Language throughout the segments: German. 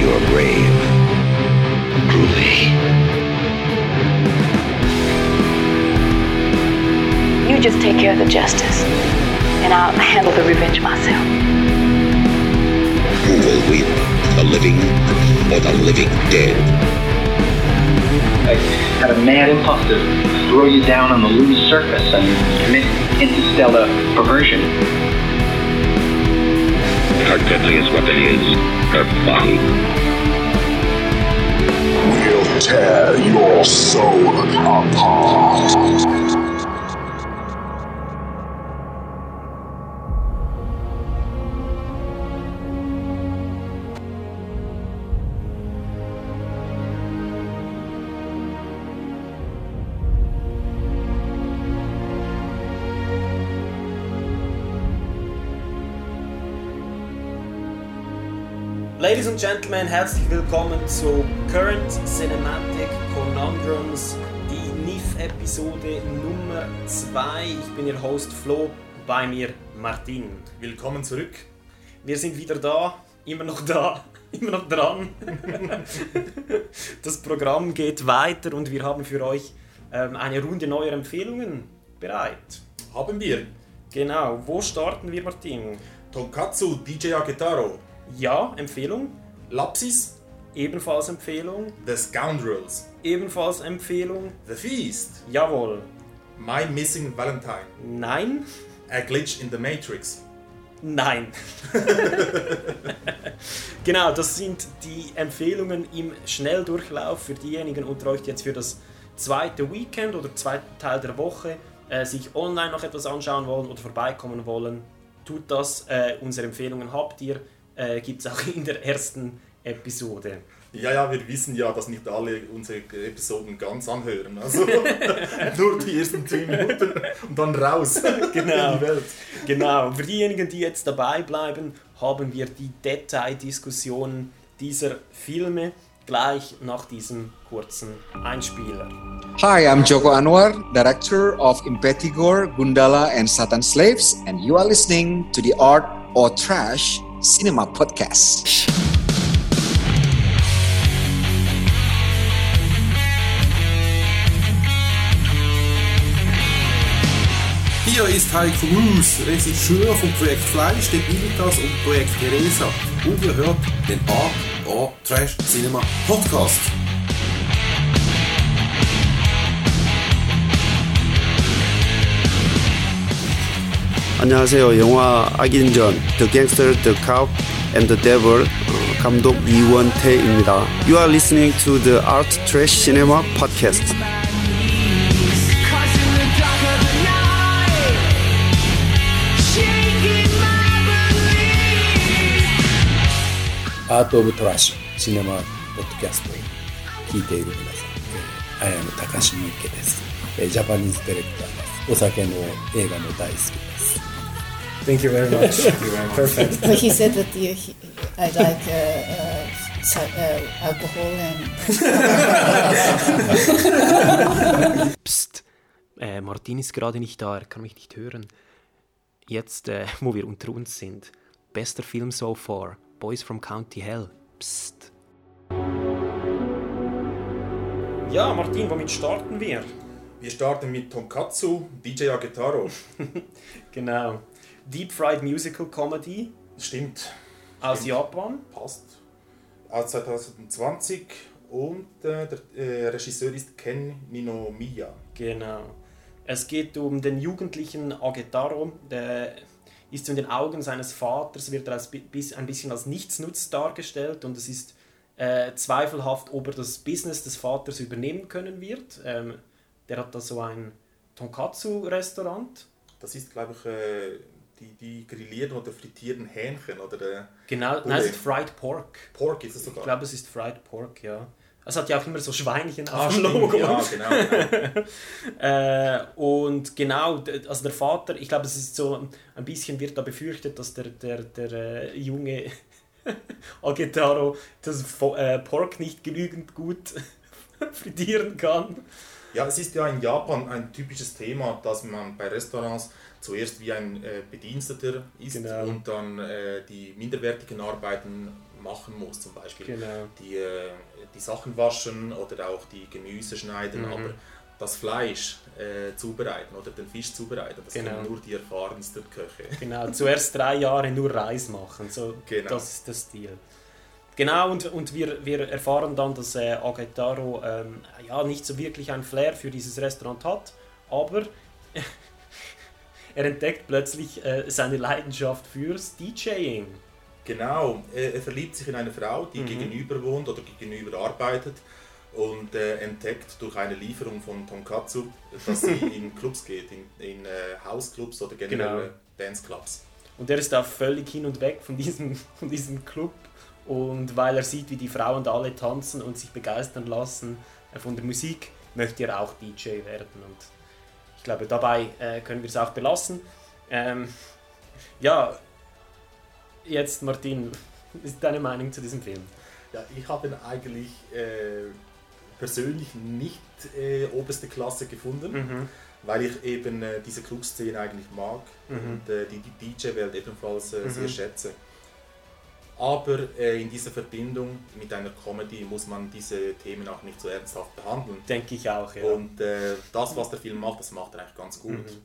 You're brave. Groovy. You just take care of the justice, and I'll handle the revenge myself. Who will win? The living or the living dead? I had a mad impulse to throw you down on the lunar surface and commit interstellar perversion. Her deadliest weapon is her body. We'll tear your soul apart. Ladies and Gentlemen, herzlich willkommen zu Current Cinematic Conundrums, die NIF-Episode Nummer 2. Ich bin Ihr Host Flo, bei mir Martin. Willkommen zurück. Wir sind wieder da, immer noch da, immer noch dran. das Programm geht weiter und wir haben für euch ähm, eine Runde neuer Empfehlungen bereit. Haben wir Genau, wo starten wir, Martin? Tonkatsu DJ Agetaro, Ja, Empfehlung. Lapsis, Ebenfalls Empfehlung. The Scoundrels, Ebenfalls Empfehlung. The Feast, Jawohl. My Missing Valentine, Nein. A Glitch in the Matrix. Nein. genau, das sind die Empfehlungen im Schnelldurchlauf für diejenigen unter euch, die jetzt für das zweite Weekend oder zweiten Teil der Woche äh, sich online noch etwas anschauen wollen oder vorbeikommen wollen. Tut das. Äh, unsere Empfehlungen habt ihr. Äh, Gibt es auch in der ersten Episode. Ja, ja, wir wissen ja, dass nicht alle unsere Episoden ganz anhören. Also nur die ersten 10 Minuten und dann raus Genau. in die Welt. Genau, für diejenigen, die jetzt dabei bleiben, haben wir die Detaildiskussion dieser Filme gleich nach diesem kurzen Einspieler. Hi, I'm Joko Anwar, director of Impetigore, Gundala, and Satan Slaves, and you are listening to the Art or Trash Cinema Podcast. Hier ist Heiko Roos, Regisseur vom Projekt Fleisch, den Militas und Projekt Teresa. Und ihr hört den or Trash Cinema Podcast. 안녕하세요. 영화 악인전 The Gangster, The Cop and the Devil 어, 감독 이원태입니다. You are listening to the Art Trash Cinema Podcast.アート・オブ・トラッシュシネマ・ポッドキャストを聞いている皆さん、えー、あやむ高橋みけです、えージャパニーズディレクターです。お酒の映画も大好きです。 Thank you very much. Perfect. But he said that you, he, I like uh, uh, so- uh, alcohol and Psst. Äh, Martin ist gerade nicht da, er kann mich nicht hören. Jetzt, äh, wo wir unter uns sind. Bester Film so far. Boys from County Hell. Psst. Ja, Martin, womit starten wir? Wir starten mit Tonkatsu DJ Agetaro. Genau. Deep Fried Musical Comedy Stimmt, aus Japan. passt. Aus 2020 und äh, der äh, Regisseur ist Ken Ninomiya. Genau. Es geht um den jugendlichen Agetaro, der ist in den Augen seines Vaters, wird er als, bi- bis- ein bisschen als Nichtsnutz dargestellt und es ist äh, zweifelhaft, ob er das Business des Vaters übernehmen können wird. Ähm, der hat da so ein Tonkatsu-Restaurant. Das ist, glaube ich, äh, die, die grillierten oder frittierten Hähnchen oder Genau, nein, es ist Fried Pork. Pork ist es Ich sogar. glaube, es ist Fried Pork, ja. Es hat ja auch immer so Schweinchen ah, auf dem stimmt, Logo. ja, genau. genau. Äh, und genau, also der Vater, ich glaube, es ist so, ein bisschen wird da befürchtet, dass der, der, der äh, junge Agetaro das äh, Pork nicht genügend gut frittieren kann. Ja, es ist ja in Japan ein typisches Thema, dass man bei Restaurants zuerst wie ein äh, Bediensteter ist Genau. und dann äh, die minderwertigen Arbeiten machen muss, zum Beispiel Genau. die, äh, die Sachen waschen oder auch die Gemüse schneiden, Mhm. aber das Fleisch äh, zubereiten oder den Fisch zubereiten, das Genau. können nur die erfahrensten Köche. Genau, zuerst drei Jahre nur Reis machen. So, Genau. Das ist der Stil. Genau, und, und wir, wir erfahren dann, dass äh, Agetaro ähm, ja, nicht so wirklich ein Flair für dieses Restaurant hat, aber er entdeckt plötzlich äh, seine Leidenschaft fürs DJing. Genau, er verliebt sich in eine Frau, die Mhm. gegenüber wohnt oder gegenüber arbeitet und äh, entdeckt durch eine Lieferung von Tonkatsu, dass sie in Clubs geht, in, in äh, Hausclubs oder generell Genau. Danceclubs. Und er ist da völlig hin und weg von diesem, von diesem Club. Und weil er sieht, wie die Frauen da alle tanzen und sich begeistern lassen äh, von der Musik, möchte er auch DJ werden. Und ich glaube, dabei äh, können wir es auch belassen. Ähm, ja, jetzt Martin, was ist deine Meinung zu diesem Film? Ja, ich habe ihn eigentlich äh, persönlich nicht äh, oberste Klasse gefunden, Mhm. weil ich eben äh, diese Clubszene eigentlich mag Mhm. und äh, die, DJ-Welt ebenfalls Mhm. sehr schätze. Aber äh, in dieser Verbindung mit einer Comedy muss man diese Themen auch nicht so ernsthaft behandeln. Denke ich auch, ja. Und äh, das, was der Film macht, das macht er eigentlich ganz gut. Mhm.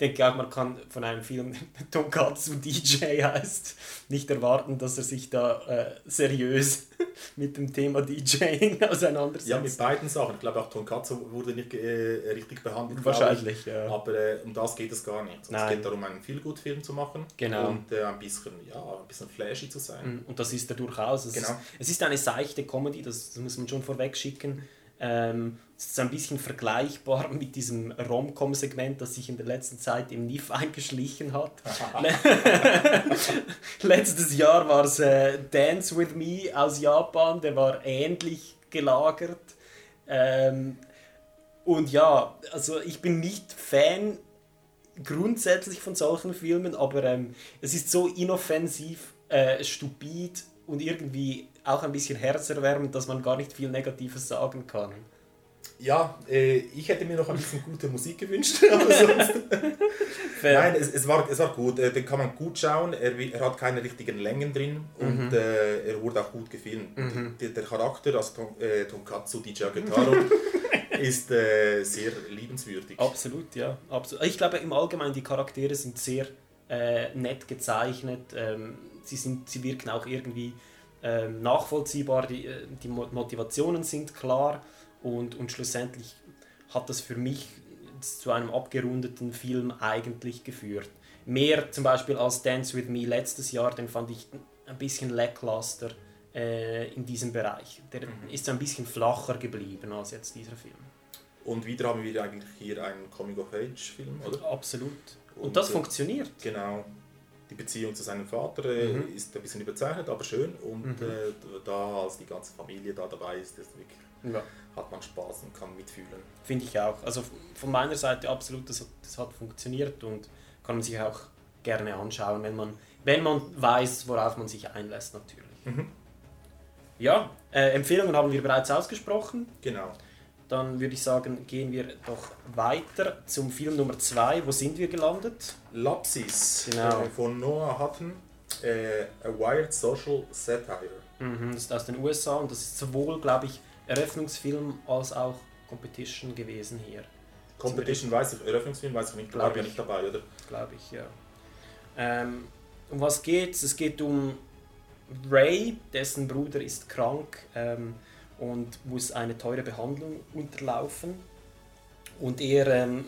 Ich denke auch, man kann von einem Film, der Tonkatsu DJ heißt, nicht erwarten, dass er sich da äh, seriös mit dem Thema DJing auseinandersetzt. Ja, mit beiden Sachen. Ich glaube auch Tonkatsu wurde nicht äh, richtig behandelt. Wahrscheinlich, ja. Aber äh, um das geht es gar nicht. Es Nein. geht darum, einen Feelgood-Film zu machen Genau. und äh, ein bisschen, ja, ein bisschen flashy zu sein. Mm, Und das ist er durchaus. Es, Genau. ist, es ist eine seichte Comedy, das, das muss man schon vorweg schicken. Ähm, es ist ein bisschen vergleichbar mit diesem Rom-Com-Segment, das sich in der letzten Zeit im NIF eingeschlichen hat. Letztes Jahr war es äh, Dance With Me aus Japan, der war ähnlich gelagert. Ähm, und ja, also ich bin nicht Fan grundsätzlich von solchen Filmen, aber ähm, es ist so inoffensiv, äh, stupid und irgendwie auch ein bisschen herzerwärmend, dass man gar nicht viel Negatives sagen kann. Ja, äh, ich hätte mir noch ein bisschen gute Musik gewünscht. aber sonst- Nein, es, es, war, es war gut. Äh, Den kann man gut schauen. Er, er hat keine richtigen Längen drin und Mhm. äh, er wurde auch gut gefilmt. Mhm. Der, der Charakter, also Ton, äh, Tonkatsu DJ Agetaro, ist äh, sehr liebenswürdig. Absolut, ja. Absolut. Ich glaube im Allgemeinen, die Charaktere sind sehr äh, nett gezeichnet. Ähm, sie, sind, sie wirken auch irgendwie ähm, nachvollziehbar. Die, äh, die Mo- Motivationen sind klar und, und schlussendlich hat das für mich zu einem abgerundeten Film eigentlich geführt. Mehr zum Beispiel als Dance With Me letztes Jahr, den fand ich ein bisschen lackluster äh, in diesem Bereich. Der ist so ein bisschen flacher geblieben als jetzt dieser Film. Und wieder haben wir eigentlich hier einen Coming-of-Age-Film, oder? Absolut. Und das äh, funktioniert. Genau. Die Beziehung zu seinem Vater äh, Mhm. ist ein bisschen überzeichnet, aber schön. Und Mhm. äh, da, als die ganze Familie da dabei ist, ist wirklich, Ja. Hat man Spaß und kann mitfühlen. Finde ich auch. Also von meiner Seite absolut, das hat, das hat funktioniert und kann man sich auch gerne anschauen, wenn man, wenn man weiß, worauf man sich einlässt natürlich. Mhm. Ja, äh, Empfehlungen haben wir bereits ausgesprochen. Genau. Dann würde ich sagen, gehen wir doch weiter zum Film Nummer 2. Wo sind wir gelandet? Lapsis Genau. äh, von Noah Hutton, äh, A Wired Social Satire. Mhm, das ist aus den USA und das ist sowohl, glaube ich, Eröffnungsfilm als auch Competition gewesen hier. Competition weiß ich, Eröffnungsfilm weiß ich nicht, Glaub war ja ich. nicht dabei, oder? glaube ich, ja. Ähm, um was geht's? Es geht um Ray, dessen Bruder ist krank ähm, und muss eine teure Behandlung unterlaufen. Und er ähm,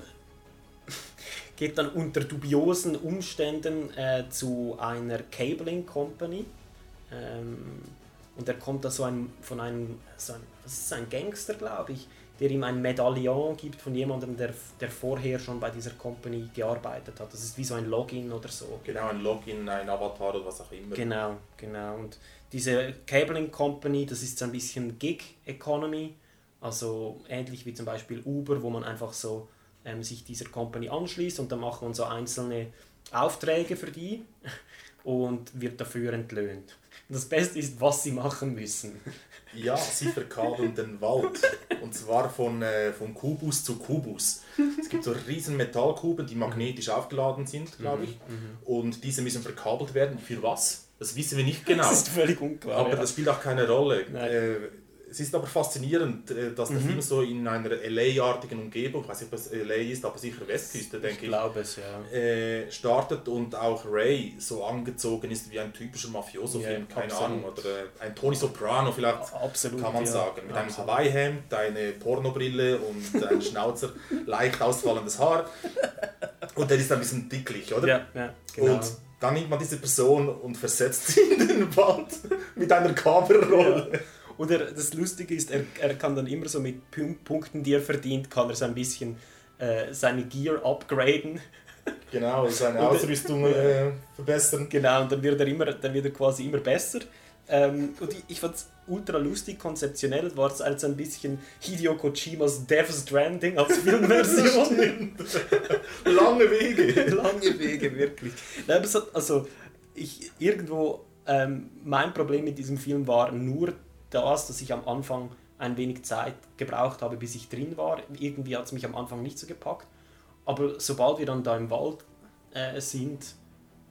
geht dann unter dubiosen Umständen äh, zu einer Cabling Company. Ähm, und er kommt da so ein, von einem, so ein, was ist ein Gangster, glaube ich, der ihm ein Medaillon gibt von jemandem, der, der vorher schon bei dieser Company gearbeitet hat. Das ist wie so ein Login oder so. Genau, ein Login, ein Avatar oder was auch immer. Genau, genau. Und diese Cabling Company, das ist so ein bisschen Gig Economy, also ähnlich wie zum Beispiel Uber, wo man einfach so ähm, sich dieser Company anschließt und dann macht man so einzelne Aufträge für die. Und wird dafür entlöhnt. Das Beste ist, was sie machen müssen. Ja, sie verkabeln den Wald. Und zwar von, äh, von Kubus zu Kubus. Es gibt so riesen Metallkuben, die magnetisch aufgeladen sind, glaube ich. Und diese müssen verkabelt werden. Für was? Das wissen wir nicht genau. Das ist völlig unklar. aber ja. das spielt auch keine Rolle. Äh, es ist aber faszinierend, äh, dass der Mhm. Film so in einer LA-artigen Umgebung, ich weiß nicht, ob es LA ist, aber sicher Westküste, denke ich ich, glaube es, ja. äh, startet und auch Ray so angezogen ist wie ein typischer Mafioso-Film, Ja, keine absolut. Ahnung, oder äh, ein Tony Soprano vielleicht, Absolut, kann man ja. sagen, mit einem Absolut. Hawaii-Hemd, eine Pornobrille und ein Schnauzer, leicht ausfallendes Haar und der ist ein bisschen dicklich, oder? Ja, ja, genau. Und dann nimmt man diese Person und versetzt sie in den Wald mit einer Kamerarolle. Oder das Lustige ist, er, er kann dann immer so mit Pun- Punkten, die er verdient, kann er so ein bisschen äh, seine Gear upgraden. Genau, seine Und- Ausrüstung äh, verbessern. Genau, und dann wird er, immer, dann wird er quasi immer besser. Ähm, und ich, ich fand es ultra lustig, konzeptionell war es als ein bisschen Hideo Kojimas Death Stranding als Filmversion. Lange Wege. Lange Wege, wirklich. Nein, hat, also, ich, irgendwo, ähm, mein Problem mit diesem Film war nur das, dass ich am Anfang ein wenig Zeit gebraucht habe, bis ich drin war. Irgendwie hat es mich am Anfang nicht so gepackt. Aber sobald wir dann da im Wald äh, sind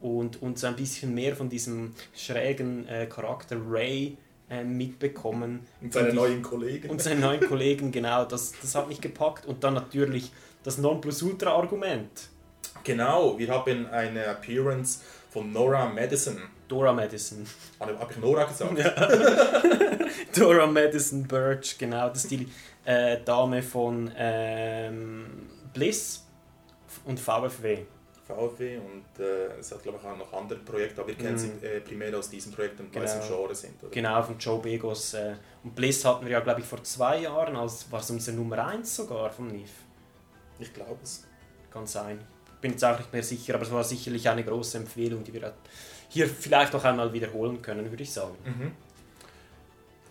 und, und so ein bisschen mehr von diesem schrägen äh, Charakter Ray äh, mitbekommen. Und seine neuen Kollegen. Und seine neuen Kollegen, genau. Das, das hat mich gepackt. Und dann natürlich das Nonplusultra-Argument. Genau, wir haben eine Appearance von Nora Madison. Dora Madison. Habe hab ich Nora gesagt? Dora Madison Birch, genau. Das ist die äh, Dame von ähm, Bliss und VfW. VfW und äh, es hat glaube ich auch noch andere Projekte, aber wir kennen Mhm. sie äh, primär aus diesen Projekten, weil sie im Genre sind. Oder? Genau, von Joe Begos. Äh, und Bliss hatten wir ja, glaube ich, vor zwei Jahren, als war es unsere Nummer 1 sogar vom NIF. Ich glaube es. Kann sein. Bin jetzt auch nicht mehr sicher, aber es war sicherlich eine große Empfehlung, die wir hier vielleicht noch einmal wiederholen können, würde ich sagen. Mhm.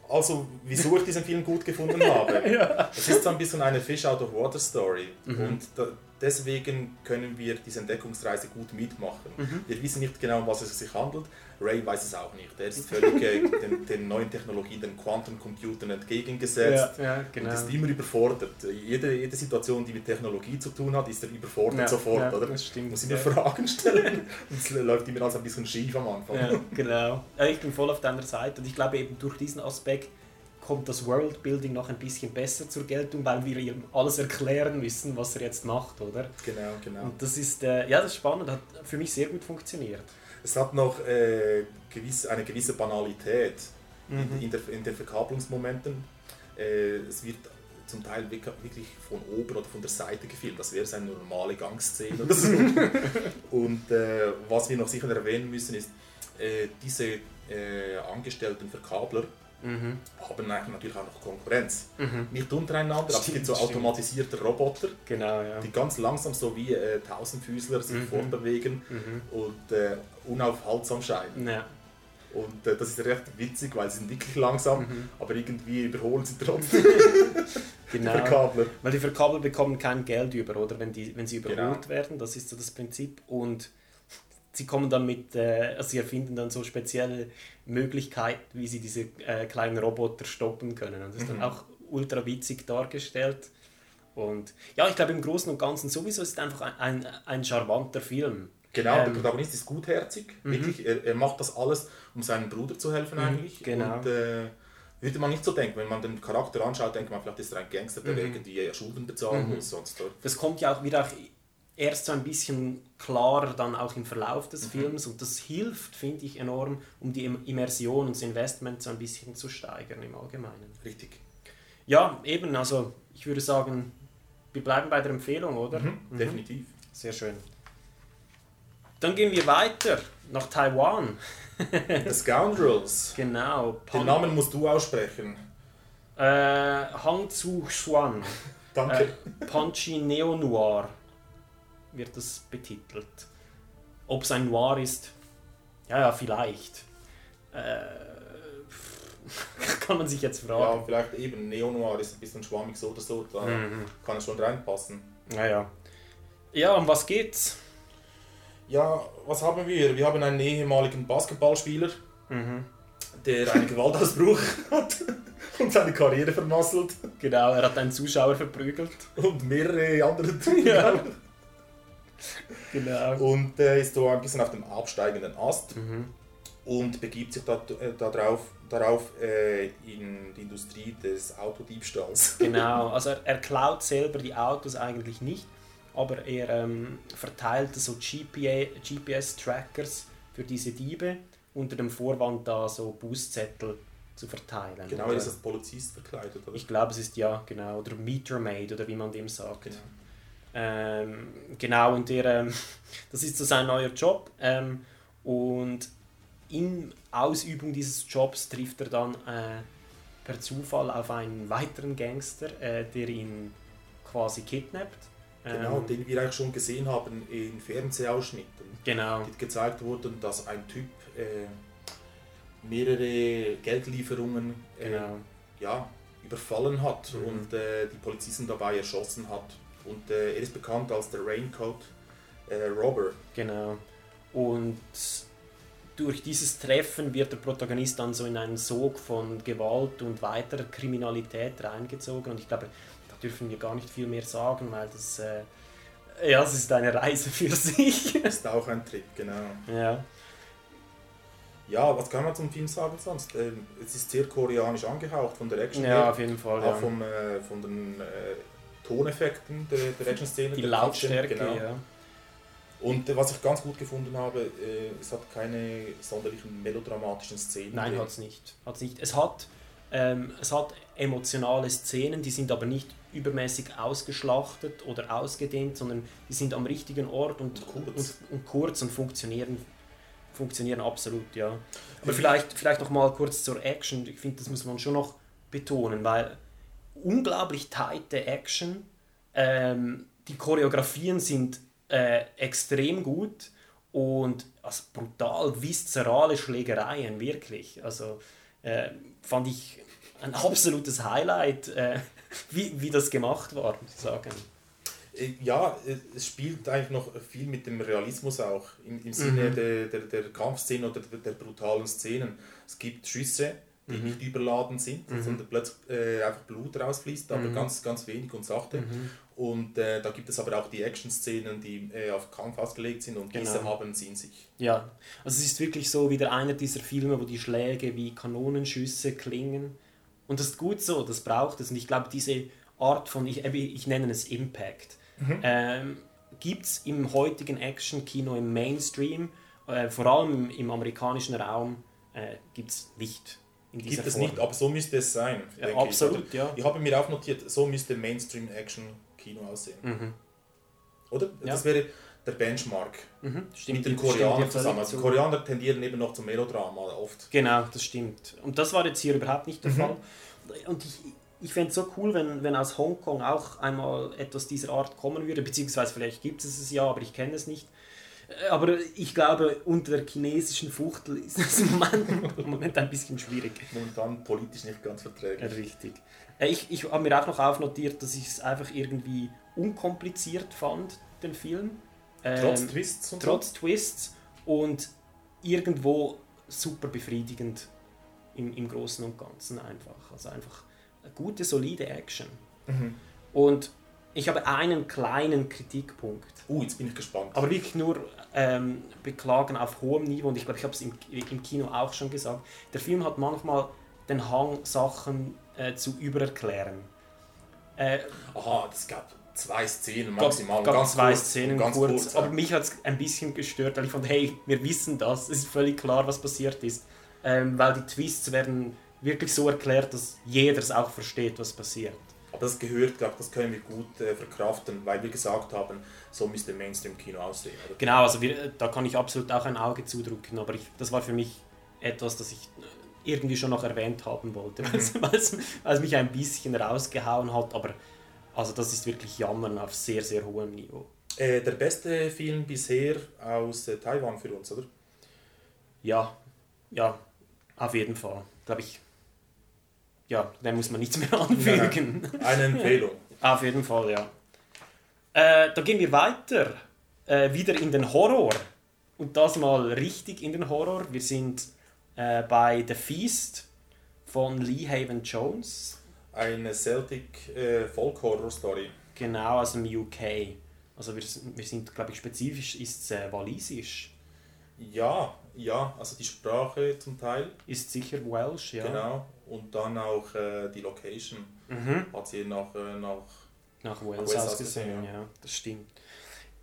Also, wieso ich diesen Film gut gefunden habe. Ja. Es ist so ein bisschen eine Fish out of water Story. Mhm. Und da, deswegen können wir diese Entdeckungsreise gut mitmachen. Mhm. Wir wissen nicht genau, um was es sich handelt. Ray weiß es auch nicht. Er ist völlig äh, den, den neuen Technologien, den Quantencomputern entgegengesetzt Ja, ja, genau. und ist immer überfordert. Jede, jede Situation, die mit Technologie zu tun hat, ist er überfordert Ja, sofort. oder? das stimmt, Muss immer. Fragen stellen. Und es läuft immer alles ein bisschen schief am Anfang. Genau. Ich bin voll auf deiner Seite und ich glaube eben durch diesen Aspekt kommt das Worldbuilding noch ein bisschen besser zur Geltung, weil wir ihm alles erklären müssen, was er jetzt macht, oder? Genau, genau. Und das ist, äh, ja, das ist spannend, hat für mich sehr gut funktioniert. Es hat noch äh, gewiss, eine gewisse Banalität Mhm. in, der, in den Verkabelungsmomenten. Äh, es wird zum Teil wirk- wirklich von oben oder von der Seite gefilmt. Das wäre eine normale Gangszene oder so. Und äh, was wir noch sicher erwähnen müssen ist, äh, diese äh, angestellten Verkabler Mhm. haben natürlich auch noch Konkurrenz. Mhm. Nicht untereinander, aber es gibt so stimmt. automatisierte Roboter, Genau, ja. die ganz langsam so wie äh, Tausendfüßler sich Mhm. fortbewegen Mhm. und äh, unaufhaltsam scheinen. Ja. Und äh, das ist recht witzig, weil sie sind wirklich langsam, Mhm. aber irgendwie überholen sie trotzdem. Genau. Die Verkabler. Weil die Verkabler bekommen kein Geld über, oder? Wenn, die, wenn sie überholt Genau. werden, das ist so das Prinzip. Und sie kommen dann mit, äh, also sie erfinden dann so spezielle Möglichkeiten, wie sie diese äh, kleinen Roboter stoppen können. Und das ist dann Mhm. auch ultra witzig dargestellt. Und ja, ich glaube im Großen und Ganzen sowieso ist es einfach ein, ein, ein charmanter Film. Genau, der Ähm, Protagonist ist gutherzig, Mhm. wirklich. Er, er macht das alles, um seinem Bruder zu helfen Mhm, eigentlich. genau. Und äh, würde man nicht so denken, wenn man den Charakter anschaut, denkt man vielleicht ist er ein Gangster, der Mhm. irgendwie Schulden bezahlen Mhm. muss. Sonst. Das kommt ja auch wieder erst so ein bisschen klarer dann auch im Verlauf des Mhm. Films und das hilft, finde ich, enorm, um die Im- Immersion und das Investment so ein bisschen zu steigern im Allgemeinen. Richtig. Ja, eben, also ich würde sagen, wir bleiben bei der Empfehlung, oder? Mhm, definitiv. Sehr schön. Dann gehen wir weiter nach Taiwan. The Scoundrels. Genau. Den Namen musst du aussprechen. Äh, Hang Zu Xuan. Danke. Äh, Punchy Neo Noir wird das betitelt. Ob es ein Noir ist, ja, ja, vielleicht. Äh, kann man sich jetzt Ja, fragen. vielleicht eben Neo-Noir ist ein bisschen schwammig so oder so, da Mhm. kann es schon reinpassen. Ja, ja. Ja, um was geht's? Ja, was haben wir? Wir haben einen ehemaligen Basketballspieler, Mhm. der einen Gewaltausbruch hat und seine Karriere vermasselt. Genau, er hat einen Zuschauer verprügelt. Und mehrere andere Ja. Genau. Und äh, ist so ein bisschen auf dem absteigenden Ast Mhm. und begibt sich da, äh, da drauf, darauf äh, in die Industrie des Autodiebstahls. Genau, also er, er klaut selber die Autos eigentlich nicht, aber er ähm, verteilt so GPS-Trackers für diese Diebe unter dem Vorwand da so Bußzettel zu verteilen. Genau, er ist als Polizist verkleidet, oder? Ich glaube, es ist ja, genau, oder Metermaid oder wie man dem sagt. Genau. Ähm, genau, und der, ähm, das ist so sein neuer Job. Ähm, und in Ausübung dieses Jobs trifft er dann äh, per Zufall auf einen weiteren Gangster, äh, der ihn quasi kidnappt. Genau, Ähm, den wir eigentlich schon gesehen haben in Fernsehausschnitten. Genau. Die gezeigt wurden, dass ein Typ äh, mehrere Geldlieferungen äh, Genau. ja, überfallen hat Mhm. und äh, die Polizisten dabei erschossen hat. Und äh, er ist bekannt als der Raincoat äh, Robber. Genau. Und durch dieses Treffen wird der Protagonist dann so in einen Sog von Gewalt und weiterer Kriminalität reingezogen. Und ich glaube, da dürfen wir gar nicht viel mehr sagen, weil das, äh, ja, es ist eine Reise für sich. Ist auch ein Trip, genau. ja. Ja, was kann man zum Film sagen sonst? Ähm, es ist sehr koreanisch angehaucht von der Action. Ja, her, auf jeden Fall, Auch ja. vom, äh, von den äh, Toneffekten der, der Action-Szene. Die der Lautstärke, Action, genau. ja. Und äh, was ich ganz gut gefunden habe, äh, es hat keine sonderlichen melodramatischen Szenen. Nein, hat es nicht. Hat's nicht. Es, hat, ähm, es hat emotionale Szenen, die sind aber nicht übermäßig ausgeschlachtet oder ausgedehnt, sondern die sind am richtigen Ort und, kurz. und, und kurz und funktionieren, funktionieren absolut, ja. Aber vielleicht, vielleicht noch mal kurz zur Action. Ich finde, das muss man schon noch betonen, weil unglaublich tighte Action, ähm, die Choreografien sind äh, extrem gut und also brutal viszerale Schlägereien, wirklich. Also äh, fand ich ein absolutes Highlight, äh, wie, wie das gemacht war, muss ich sagen. Äh, Ja, äh, es spielt eigentlich noch viel mit dem Realismus auch, im, im Sinne Mhm. der, der, der Kampfszenen oder der, der brutalen Szenen. Es gibt Schüsse, die Mhm. nicht überladen sind, Mhm. sondern plötzlich äh, einfach Blut rausfließt, aber Mhm. ganz, ganz wenig und sachte. Mhm. Und äh, da gibt es aber auch die Action-Szenen, die äh, auf Kampf ausgelegt sind und diese Genau. haben sie in sich. Ja, also es ist wirklich so wieder einer dieser Filme, wo die Schläge wie Kanonenschüsse klingen. Und das ist gut so, das braucht es. Und ich glaube, diese Art von, ich, ich nenne es Impact, Mhm. ähm, gibt es im heutigen Action-Kino im Mainstream, äh, vor allem im, im amerikanischen Raum, äh, gibt es nicht. In Gibt es Form. nicht, aber so müsste es sein. Ja, ich, absolut, oder? ja. Ich habe mir auch notiert, so müsste Mainstream-Action-Kino aussehen. Mhm. Oder? Ja. Das wäre der Benchmark. Mhm, stimmt, Mit den Koreanern zusammen. Also. Koreaner tendieren eben noch zum Melodrama oft. Genau, das stimmt. Und das war jetzt hier überhaupt nicht der Mhm. Fall. Und ich, ich fände es so cool, wenn, wenn aus Hongkong auch einmal etwas dieser Art kommen würde, beziehungsweise vielleicht gibt es es ja, aber ich kenne es nicht. Aber ich glaube, unter der chinesischen Fuchtel ist es im Moment, im Moment ein bisschen schwierig. Momentan politisch nicht ganz verträglich. Richtig. Äh, Ich, ich habe mir auch noch aufnotiert, dass ich es einfach irgendwie unkompliziert fand, den Film. Trotz Ähm, Twists und Trotz Twists und irgendwo super befriedigend im, im Großen und Ganzen einfach. Also einfach eine gute, solide Action. Mhm. Und ich habe einen kleinen Kritikpunkt. Uh, jetzt bin ich gespannt. Aber wirklich nur ähm, beklagen auf hohem Niveau. Und ich glaube, ich habe es im, im Kino auch schon gesagt. Der Film hat manchmal den Hang, Sachen äh, zu übererklären. Äh, Aha, es gab zwei Szenen gab, maximal. gab ganz zwei kurz, Szenen ganz kurz, kurz, aber ja. mich hat es ein bisschen gestört, weil ich fand, hey, wir wissen das, es ist völlig klar, was passiert ist. Ähm, weil die Twists werden wirklich so erklärt, dass jeder es auch versteht, was passiert. Aber das gehört, glaube das können wir gut äh, verkraften, weil wir gesagt haben, so müsste Mainstream-Kino aussehen. Oder? Genau, also wir, da kann ich absolut auch ein Auge zudrücken, aber ich, das war für mich etwas, das ich irgendwie schon noch erwähnt haben wollte, Mhm. weil es weil es mich ein bisschen rausgehauen hat, aber also das ist wirklich Jammern auf sehr, sehr hohem Niveau. Äh, der beste Film bisher aus äh, Taiwan für uns, oder? Ja, ja, auf jeden Fall, glaube ich. Ja, da muss man nichts mehr anfügen. Nein, eine Empfehlung. auf jeden Fall, ja. Äh, da gehen wir weiter. Äh, wieder in den Horror. und das mal richtig in den Horror. Wir sind äh, bei The Feast von Lee Haven Jones. Eine Celtic äh, Folk-Horror-Story. Genau, aus dem UK. Also wir, wir sind, glaube ich, spezifisch ist es äh, walisisch. Ja, ja, also die Sprache zum Teil. Ist sicher Welsh, ja. Genau. Und dann auch äh, die Location. Mhm. Hat sie nach, äh, nach, Nach Wales, Wales ausgesehen, ausgesehen, ja. das stimmt.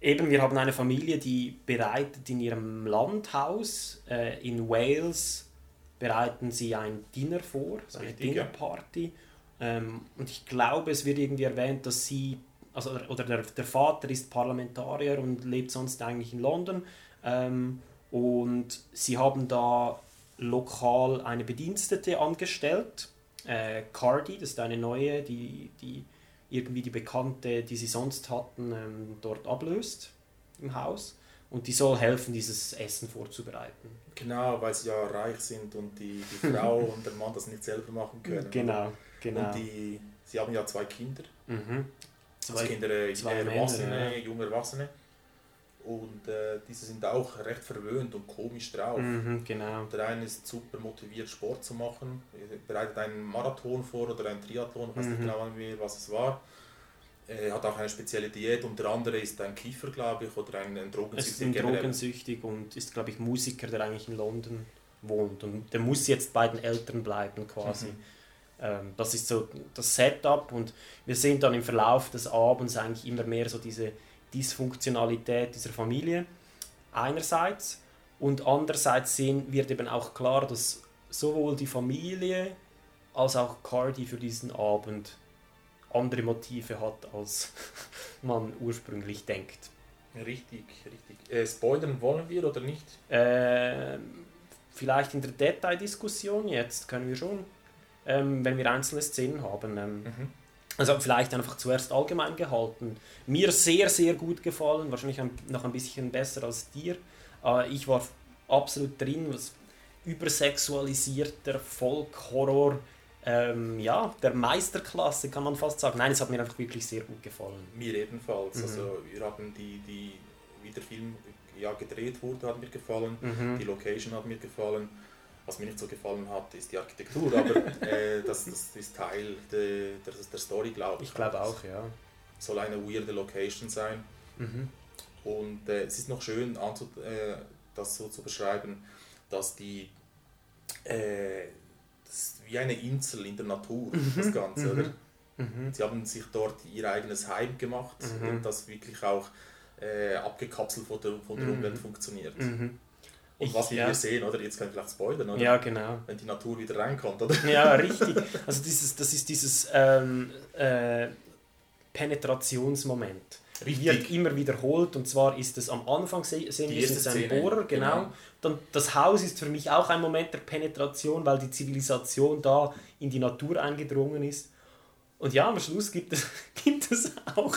Eben, wir haben eine Familie, die bereitet in ihrem Landhaus äh, in Wales bereiten sie ein Dinner vor, so eine Richtig, ja. Dinnerparty. Ähm, und ich glaube, es wird irgendwie erwähnt, dass sie, also, oder der, der Vater ist Parlamentarier und lebt sonst eigentlich in London. Ähm, und sie haben da lokal eine Bedienstete angestellt, äh, Cardi, das ist eine neue, die, die irgendwie die Bekannte, die sie sonst hatten, ähm, dort ablöst im Haus. Und die soll helfen, dieses Essen vorzubereiten. Genau, weil sie ja reich sind und die, die Frau und der Mann das nicht selber machen können. Genau, genau. Und die, sie haben ja zwei Kinder. Mhm. Zwei, also Kinder, äh, zwei Erwachsene, Männer, ja. junge Erwachsene. Und äh, diese sind auch recht verwöhnt und komisch drauf. Mhm, genau. Der eine ist super motiviert, Sport zu machen, Er bereitet einen Marathon vor oder einen Triathlon, ich weiß nicht Mhm. genau mehr, was es war. Er hat auch eine spezielle Diät und der andere ist ein Kiefer, glaube ich, oder ein, ein Es ist Drogensüchtiger. ein drogensüchtig und ist, glaube ich, Musiker, der eigentlich in London wohnt. Und der muss jetzt bei den Eltern bleiben quasi. Mhm. Ähm, das ist so das Setup und wir sehen dann im Verlauf des Abends eigentlich immer mehr so diese Dysfunktionalität dieser Familie einerseits und andererseits sehen, wird eben auch klar, dass sowohl die Familie als auch Cardi für diesen Abend andere Motive hat, als man ursprünglich denkt. Richtig, richtig. Äh, spoilern wollen wir oder nicht? Ähm, vielleicht in der Detaildiskussion jetzt können wir schon, ähm, wenn wir einzelne Szenen haben. Ähm, Mhm. Also vielleicht einfach zuerst allgemein gehalten. Mir sehr, sehr gut gefallen, wahrscheinlich ein, noch ein bisschen besser als dir. Äh, ich war absolut drin, was übersexualisierter Folk-Horror, ähm, ja, der Meisterklasse kann man fast sagen. Nein, es hat mir einfach wirklich sehr gut gefallen. Mir ebenfalls. Mhm. Also wir haben die, die, wie der Film ja, gedreht wurde, hat mir gefallen. Mhm. Die Location hat mir gefallen. Was mir nicht so gefallen hat, ist die Architektur, aber äh, das, das ist Teil de, der, der Story, glaube ich. Ich glaube auch, ja. Soll eine weirde Location sein. Mhm. Und äh, es ist noch schön, anzu, äh, das so zu beschreiben, dass die äh, das wie eine Insel in der Natur, das Ganze, mhm, oder? mhm. Sie haben sich dort ihr eigenes Heim gemacht, Mhm. und das wirklich auch äh, abgekapselt von der, von der Mhm. Umwelt funktioniert. Mhm. Und Ich- was wir ja. hier sehen, oder? Jetzt kann ich vielleicht spoilern, oder? Ja, genau. Wenn die Natur wieder reinkommt, oder? Ja, richtig. Also dieses, das ist dieses ähm, äh, Penetrationsmoment. Richtig. Wird immer wiederholt und zwar ist es am Anfang se- sehen wir es erste in seinem Szene, Bohrer, genau. genau. Dann das Haus ist für mich auch ein Moment der Penetration, weil die Zivilisation da in die Natur eingedrungen ist. Und ja, am Schluss gibt es, gibt es auch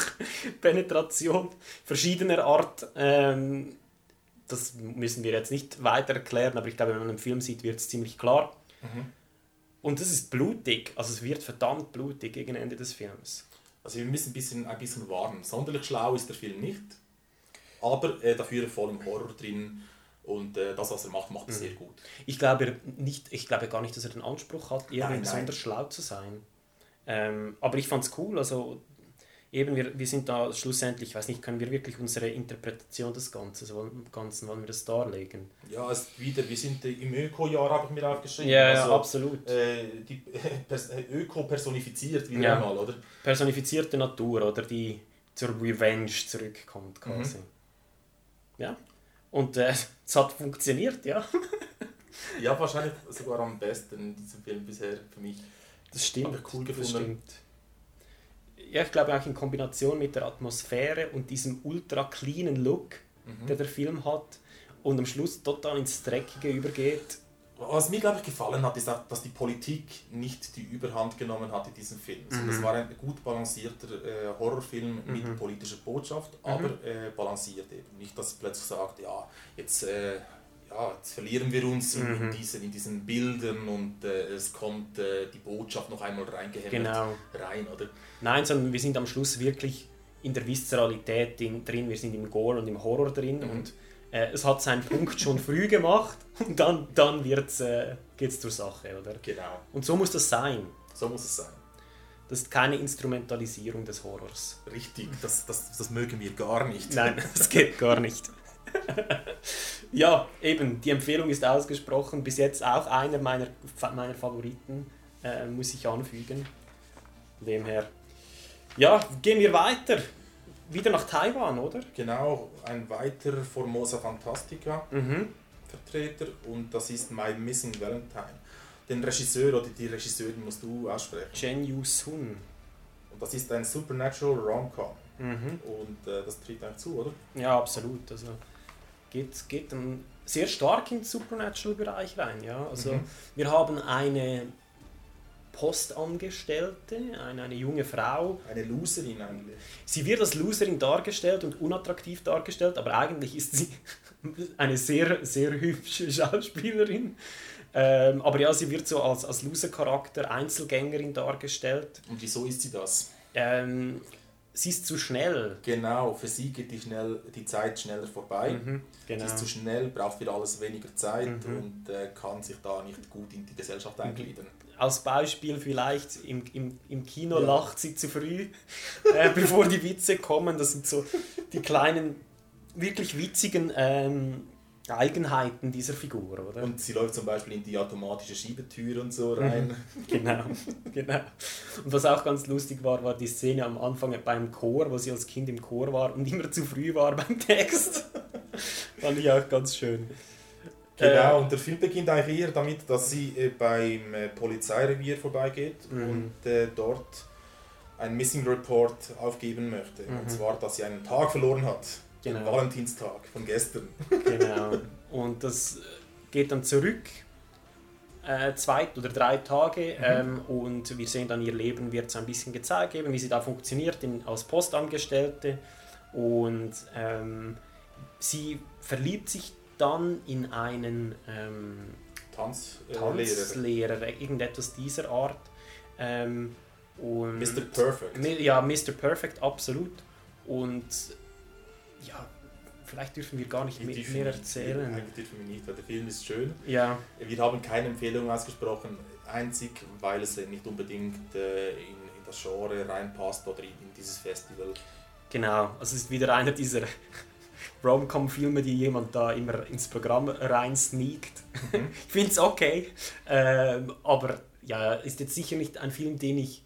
Penetration verschiedener Art. Ähm, das müssen wir jetzt nicht weiter erklären, aber ich glaube, wenn man einen Film sieht, wird es ziemlich klar. Mhm. Und das ist blutig, also es wird verdammt blutig gegen Ende des Films. Also wir müssen ein bisschen, ein bisschen warnen. Sonderlich schlau ist der Film nicht, aber äh, dafür voll im Horror drin und äh, das, was er macht, macht er Mhm. sehr gut. Ich glaube, nicht, ich glaube gar nicht, dass er den Anspruch hat, irgendwie besonders schlau zu sein. Ähm, aber ich fand es cool, also eben, wir, wir sind da schlussendlich, ich weiß nicht, können wir wirklich unsere Interpretation des Ganzen, wollen, Ganzen, wollen wir das darlegen? Ja, es ist wieder, wir sind äh, im Öko-Jahr, habe ich mir aufgeschrieben. Ja, ja, absolut. Äh, die äh, Öko personifiziert wieder Ja. einmal, oder? Personifizierte Natur, oder die zur Revenge zurückkommt quasi. Mhm. Ja, und äh, es hat funktioniert, ja. Ja, wahrscheinlich sogar am besten in diesem Film bisher für mich. Das stimmt. Hab ich cool Das gefunden. stimmt. Ja, ich glaube auch in Kombination mit der Atmosphäre und diesem ultra cleanen Look, Mhm. der der Film hat und am Schluss total ins Dreckige übergeht. Was mir, glaube ich, gefallen hat, ist, auch, dass die Politik nicht die Überhand genommen hat in diesem Film. Also Mhm. Das war ein gut balancierter äh, Horrorfilm mit Mhm. politischer Botschaft, Mhm. aber äh, balanciert eben. Nicht, dass es plötzlich sagt, ja, jetzt, äh, ja, jetzt verlieren wir uns in, in, Mhm. diesen, in diesen Bildern und äh, es kommt äh, die Botschaft noch einmal reingehämmert Genau. rein, oder? Nein, sondern wir sind am Schluss wirklich in der Viszeralität in, drin, wir sind im Gore und im Horror drin Mhm. und äh, es hat seinen Punkt schon früh gemacht und dann, dann wird's, äh, geht's zur Sache, oder? Genau. Und so muss das sein. So muss es sein. Das ist keine Instrumentalisierung des Horrors. Richtig, das, das, das mögen wir gar nicht. Nein, das geht gar nicht. ja, eben, die Empfehlung ist ausgesprochen. Bis jetzt auch einer meiner, meiner Favoriten, äh, muss ich anfügen. Von dem her. Ja, gehen wir weiter. Wieder nach Taiwan, oder? Genau, ein weiterer Formosa Fantastica Mhm. Vertreter und das ist My Missing Valentine. Den Regisseur oder die Regisseurin musst du aussprechen. Chen Yu Sun. Und das ist ein Supernatural Rom-Com. Mhm. Und äh, das tritt eigentlich zu, oder? Ja, absolut. Also geht, geht dann sehr stark in den Supernatural-Bereich rein. Ja? Also Mhm. wir haben eine Postangestellte, eine, eine junge Frau. Eine Loserin eigentlich. Sie wird als Loserin dargestellt und unattraktiv dargestellt, aber eigentlich ist sie eine sehr, sehr hübsche Schauspielerin. Ähm, aber ja, sie wird so als, als Loser-Charakter, Einzelgängerin dargestellt. Und wieso ist sie das? Ähm, sie ist zu schnell. Genau, für sie geht die, schnell, die Zeit schneller vorbei. Mhm, genau. Sie ist zu schnell, braucht für alles weniger Zeit Mhm. und äh, kann sich da nicht gut in die Gesellschaft eingliedern. Als Beispiel vielleicht im, im, im Kino lacht sie zu früh, äh, bevor die Witze kommen. Das sind so die kleinen, wirklich witzigen ähm, Eigenheiten dieser Figur, oder? Und sie läuft zum Beispiel in die automatische Schiebetür und so rein. genau, genau. Und was auch ganz lustig war, war die Szene am Anfang beim Chor, wo sie als Kind im Chor war und immer zu früh war beim Text. Fand ich auch ganz schön. Genau, Äh, und der Film beginnt eigentlich eher damit, dass sie äh, beim äh, Polizeirevier vorbeigeht Mhm. und äh, dort einen Missing Report aufgeben möchte. Mhm. Und zwar, dass sie einen Tag verloren hat. Genau. Valentinstag von gestern. Genau. Und das äh, geht dann zurück, äh, zwei oder drei Tage, ähm, und wir sehen dann ihr Leben, wird so ein bisschen gezeigt, eben, wie sie da funktioniert in, als Postangestellte. Und ähm, sie verliebt sich dann in einen ähm, Tanzlehrer. Tanzlehrer, irgendetwas dieser Art. Ähm, und Mr. Perfect. Ja, Mr. Perfect, absolut. Und ja, vielleicht dürfen wir gar nicht mehr, dürfen mehr erzählen. Eigentlich dürfen wir nicht, weil der Film ist schön. Ja. Wir haben keine Empfehlung ausgesprochen, einzig weil es nicht unbedingt äh, in, in das Genre reinpasst oder in, in dieses Festival. Genau, also es ist wieder einer dieser Rom-Com-Filme, die jemand da immer ins Programm rein sneakt. ich finde es okay, ähm, aber ja, ist jetzt sicher nicht ein Film, den ich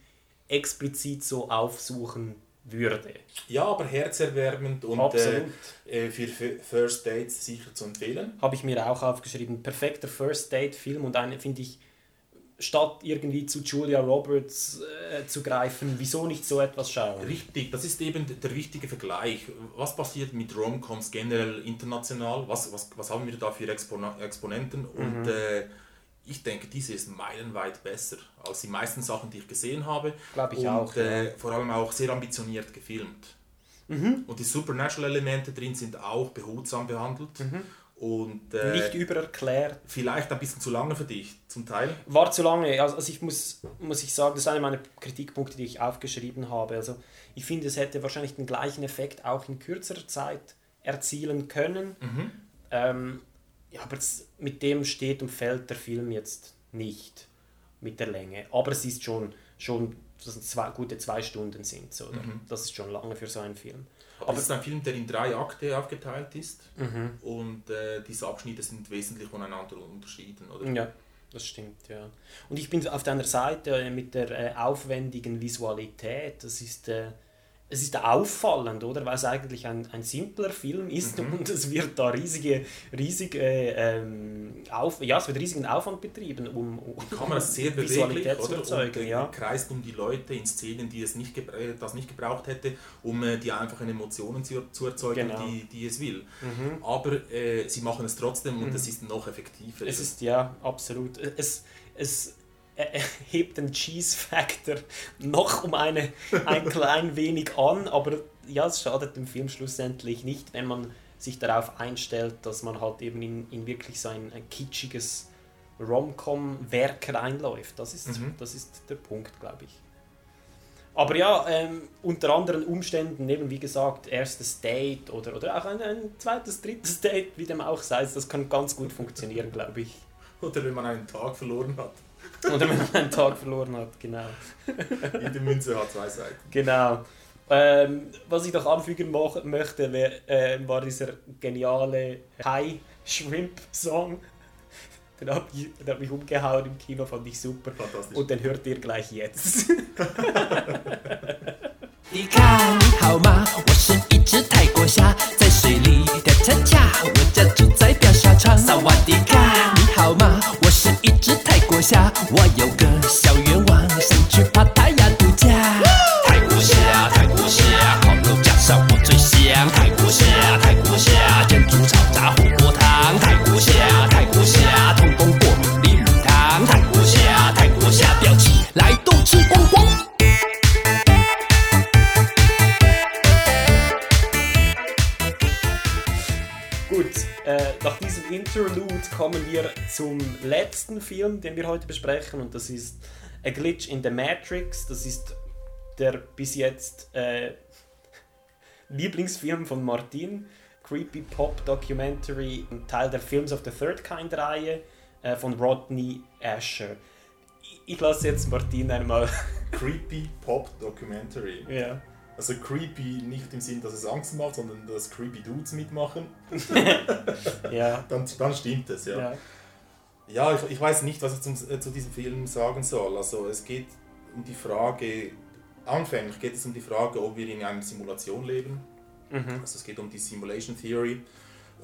explizit so aufsuchen würde. Ja, aber herzerwärmend und äh, Absolut. äh, für First Dates sicher zu empfehlen. Habe ich mir auch aufgeschrieben. Perfekter First-Date-Film und eine, finde ich, statt irgendwie zu Julia Roberts äh, zu greifen, wieso nicht so etwas schauen? Richtig, das ist eben der wichtige Vergleich. Was passiert mit Romcoms generell international? Was, was, was haben wir da für Expona Exponenten? Und Mhm. äh, ich denke, diese ist meilenweit besser als die meisten Sachen, die ich gesehen habe. Glaub ich Und auch, äh, ja. vor allem auch sehr ambitioniert gefilmt. Mhm. Und die Supernatural-Elemente drin sind auch behutsam behandelt. Und, äh, Mhm. Nicht übererklärt. Vielleicht ein bisschen zu lange für dich, zum Teil. War zu lange. Also, also ich muss, muss ich sagen, das ist einer meiner Kritikpunkte, die ich aufgeschrieben habe. Also ich finde, es hätte wahrscheinlich den gleichen Effekt auch in kürzerer Zeit erzielen können. Mhm. Ähm, ja, aber es, mit dem steht und fällt der Film jetzt nicht mit der Länge. Aber es ist schon, schon dass es zwei, gute zwei Stunden sind. So, oder? Mhm. Das ist schon lange für so einen Film. Aber es ist ein Film, der in drei Akte aufgeteilt ist. Mhm. Und äh, diese Abschnitte sind wesentlich voneinander unterschieden, oder? Ja, das stimmt, ja. Und ich bin auf deiner Seite mit der äh, aufwendigen Visualität. Das ist, äh, es ist auffallend, oder? Weil es eigentlich ein, ein simpler Film ist Mhm. und es wird da riesige, riesige ähm, auf, ja, es wird riesigen Aufwand betrieben, um, um Die Kamera ist sehr beweglich, Visualität zu oder? erzeugen. und äh, ja. kreist um die Leute in Szenen, die es nicht, äh, das nicht gebraucht hätte, um äh, die einfachen Emotionen zu, zu erzeugen, Genau. die, die es will. Mhm. Aber äh, sie machen es trotzdem und Mhm. es ist noch effektiver. Es ist ja absolut. Es, es äh, hebt den Cheese-Factor noch um eine, ein klein wenig an, aber ja, es schadet dem Film schlussendlich nicht, wenn man sich darauf einstellt, dass man halt eben in, in wirklich so ein, ein kitschiges Rom-Com-Werk reinläuft. Das ist, Mhm. das ist der Punkt, glaube ich. Aber ja, ähm, unter anderen Umständen, eben wie gesagt, erstes Date oder, oder auch ein, ein zweites, drittes Date, wie dem auch sei, das kann ganz gut funktionieren, glaube ich. Oder wenn man einen Tag verloren hat. Oder wenn man einen Tag verloren hat, genau. Jede Münze hat zwei Seiten. Genau. Ähm, was ich noch anfügen möchte, wär, äh, war dieser geniale High Shrimp Song. Den habe ich, den hab ich umgehauen im Kino, fand ich super. Und den hört ihr gleich jetzt. 迪卡你好吗？我是一只泰国虾，在水里跳恰恰，我家住在表沙场。萨瓦迪卡，你好吗？我是一只泰国虾，我有个小愿望，想去帕塔亚度假。泰国虾，Interlude kommen wir zum letzten Film, den wir heute besprechen, und das ist A Glitch in the Matrix. Das ist der bis jetzt äh, Lieblingsfilm von Martin. Creepy Pop Documentary, Teil der Films of the Third Kind Reihe äh, von Rodney Asher. Ich, ich lasse jetzt Martin einmal. Creepy Pop Documentary. Ja. Also creepy nicht im Sinn, dass es Angst macht, sondern dass creepy Dudes mitmachen. Ja. Dann, dann stimmt es, ja. Ja. Ja, ich, ich weiß nicht, was ich zum, äh, zu diesem Film sagen soll. Also es geht um die Frage, anfänglich geht es um die Frage, ob wir in einer Simulation leben. Mhm. Also es geht um die Simulation Theory.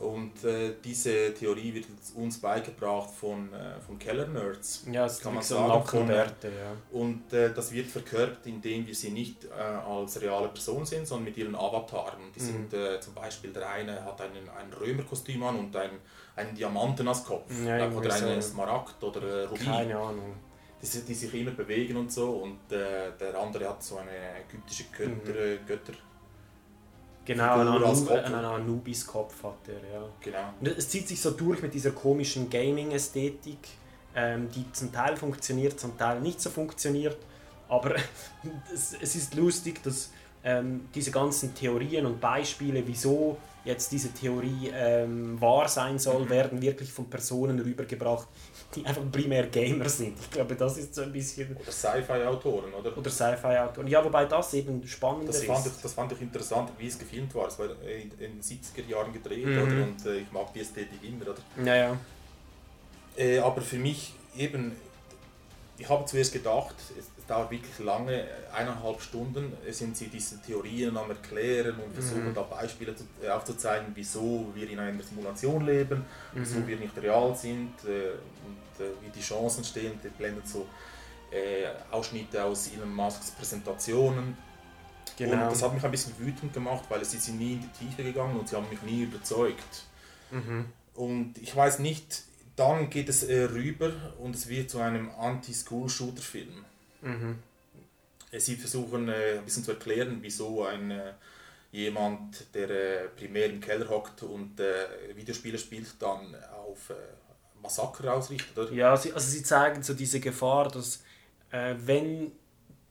Und äh, diese Theorie wird uns beigebracht von, äh, von Keller-Nerds. Ja, ist kann man so sagen. Von, äh, ja. Und äh, das wird verkörpert, indem wir sie nicht äh, als reale Person sehen, sondern mit ihren Avataren. Die Mhm. sind äh, zum Beispiel, der eine hat einen, ein Römerkostüm an und ein, einen Diamanten als Kopf. Ja, irgendwie oder einen. Smaragd oder äh, Rubin. Keine Ahnung. Die, die sich immer bewegen und so. Und äh, der andere hat so eine ägyptische Götter, äh, Götter Genau, einen, Figur als Anu Kopf. hat er, ja. Genau. Und es zieht sich so durch mit dieser komischen Gaming-Ästhetik, ähm, die zum Teil funktioniert, zum Teil nicht so funktioniert. Aber es, es ist lustig, dass ähm, diese ganzen Theorien und Beispiele, wieso jetzt diese Theorie ähm, wahr sein soll, Mhm. werden wirklich von Personen rübergebracht, die einfach primär Gamer sind. Ich glaube, das ist so ein bisschen... Oder Sci-Fi-Autoren, oder? Oder Sci-Fi-Autoren. Ja, wobei das eben spannend Das ist. fand, ich, das fand ich interessant, wie es gefilmt war. Es war in den 70er Jahren gedreht Mhm. oder? und äh, ich mag die Ästhetik immer. Oder? Ja, ja. Äh, aber für mich eben, ich habe zuerst gedacht, dauert wirklich lange, eineinhalb Stunden sind sie diese Theorien am Erklären und versuchen Mhm. da Beispiele äh, aufzuzeigen, wieso wir in einer Simulation leben, wieso Mhm. wir nicht real sind äh, und äh, wie die Chancen stehen. Die blenden so äh, Ausschnitte aus Elon Musks Präsentationen. Genau. Und das hat mich ein bisschen wütend gemacht, weil sie sind nie in die Tiefe gegangen und sie haben mich nie überzeugt. Mhm. Und ich weiß nicht, dann geht es äh, rüber und es wird zu einem Anti-School-Shooter-Film. Mhm. Äh, Sie versuchen äh, ein bisschen zu erklären, wieso ein, äh, jemand, der primär im Keller hockt und Videospiele spielt, dann auf Massaker ausrichtet. Oder? Ja, sie, also sie zeigen so diese Gefahr, dass äh, wenn,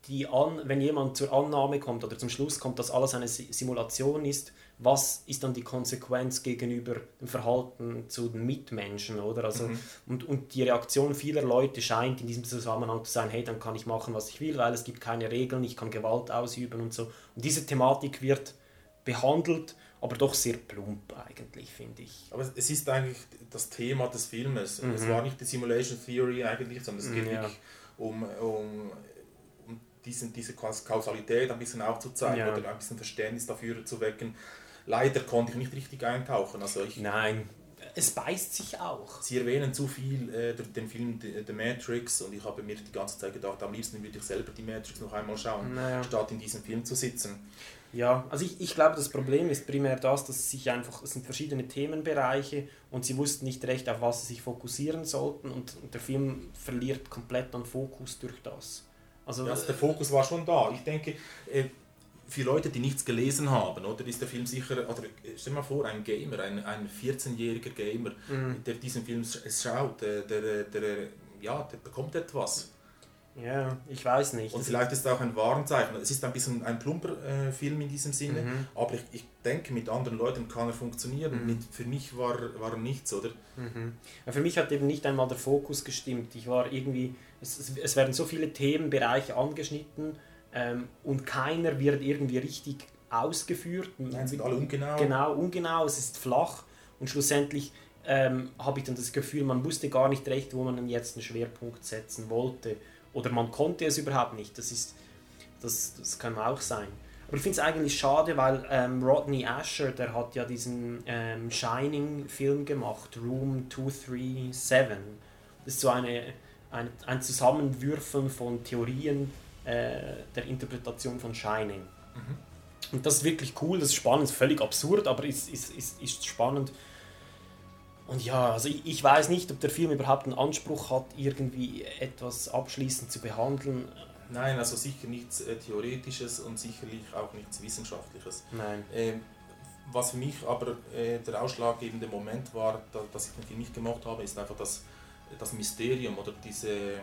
die An wenn jemand zur Annahme kommt oder zum Schluss kommt, dass alles eine Si- Simulation ist, was ist dann die Konsequenz gegenüber dem Verhalten zu den Mitmenschen, oder? Also, Mhm. und, und die Reaktion vieler Leute scheint in diesem Zusammenhang zu sein, hey, dann kann ich machen, was ich will, weil es gibt keine Regeln, ich kann Gewalt ausüben und so. Und diese Thematik wird behandelt, aber doch sehr plump eigentlich, finde ich. Aber es ist eigentlich das Thema des Filmes. Mhm. Es war nicht die Simulation Theory eigentlich, sondern es geht Ja. wirklich um, um, diesen, diese Kaus- Kausalität ein bisschen aufzuzeigen Ja. oder ein bisschen Verständnis dafür zu wecken. Leider konnte ich nicht richtig eintauchen. Also ich, Nein, es beißt sich auch. Sie erwähnen zu viel äh, den Film The The Matrix und ich habe mir die ganze Zeit gedacht, am liebsten würde ich selber die Matrix noch einmal schauen, Naja. statt in diesem Film zu sitzen. Ja, also ich, ich glaube, das Problem ist primär das, dass sich einfach, es sind verschiedene Themenbereiche und sie wussten nicht recht, auf was sie sich fokussieren sollten und, und der Film verliert komplett an Fokus durch das. Also, Ja, also der Fokus war schon da. Ich denke, äh, für Leute, die nichts gelesen haben, oder ist der Film sicher, oder stell dir mal vor, ein Gamer, ein, ein 14-jähriger Gamer, Mhm. der diesen Film sch- schaut, der, der, der, ja, der bekommt etwas. Ja, ich weiß nicht. Und vielleicht ist es auch ein Warnzeichen. Es ist ein bisschen ein plumper äh, Film in diesem Sinne, Mhm. aber ich, ich denke, mit anderen Leuten kann er funktionieren. Mhm. Mit, für mich war, war nichts, oder? Mhm. Ja, für mich hat eben nicht einmal der Fokus gestimmt. Ich war irgendwie, es, es, es werden so viele Themenbereiche angeschnitten ähm, und keiner wird irgendwie richtig ausgeführt. Nein, sind alle ungenau. Genau, ungenau, es ist flach und schlussendlich ähm, habe ich dann das Gefühl, man wusste gar nicht recht, wo man jetzt einen Schwerpunkt setzen wollte. Oder man konnte es überhaupt nicht. Das, ist, das, das kann auch sein. Aber ich finde es eigentlich schade, weil ähm, Rodney Asher, der hat ja diesen ähm, Shining-Film gemacht, Room 237. Das ist so eine, ein, ein Zusammenwürfeln von Theorien äh, der Interpretation von Shining. Und das ist wirklich cool, das ist spannend, ist völlig absurd, aber ist, ist, ist, ist spannend. Und ja, also ich, ich weiß nicht, ob der Film überhaupt einen Anspruch hat, irgendwie etwas abschließend zu behandeln. Nein, also sicher nichts äh, Theoretisches und sicherlich auch nichts Wissenschaftliches. Nein. Ähm, was für mich aber äh, der ausschlaggebende Moment war, da, dass ich den Film nicht gemacht habe, ist einfach das, das Mysterium oder diese,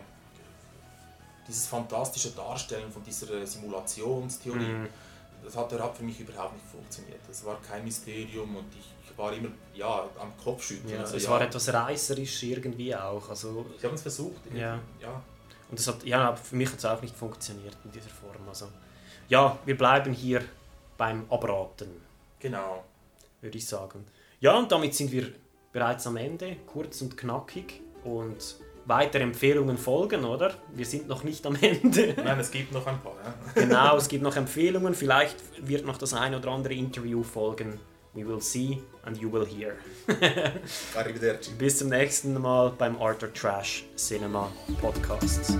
dieses fantastische Darstellen von dieser äh, Simulationstheorie. Mhm. Das hat, für mich überhaupt nicht funktioniert. Es war kein Mysterium und ich, ich war immer ja, am Kopfschütteln. Ja, Also, es ja, war etwas reißerisch irgendwie auch. Also, Ich habe es versucht. Ja. ja. Und das hat, ja, für mich hat es auch nicht funktioniert in dieser Form. Also, ja, wir bleiben hier beim Abraten. Genau. Würde ich sagen. Ja, und damit sind wir bereits am Ende, kurz und knackig. Und weitere Empfehlungen folgen, oder? Wir sind noch nicht am Ende. Nein, es gibt noch ein paar. Ja. genau, es gibt noch Empfehlungen. Vielleicht wird noch das ein oder andere Interview folgen. We will see and you will hear. Arrivederci. Bis zum nächsten Mal beim Arthur Trash Cinema Podcast.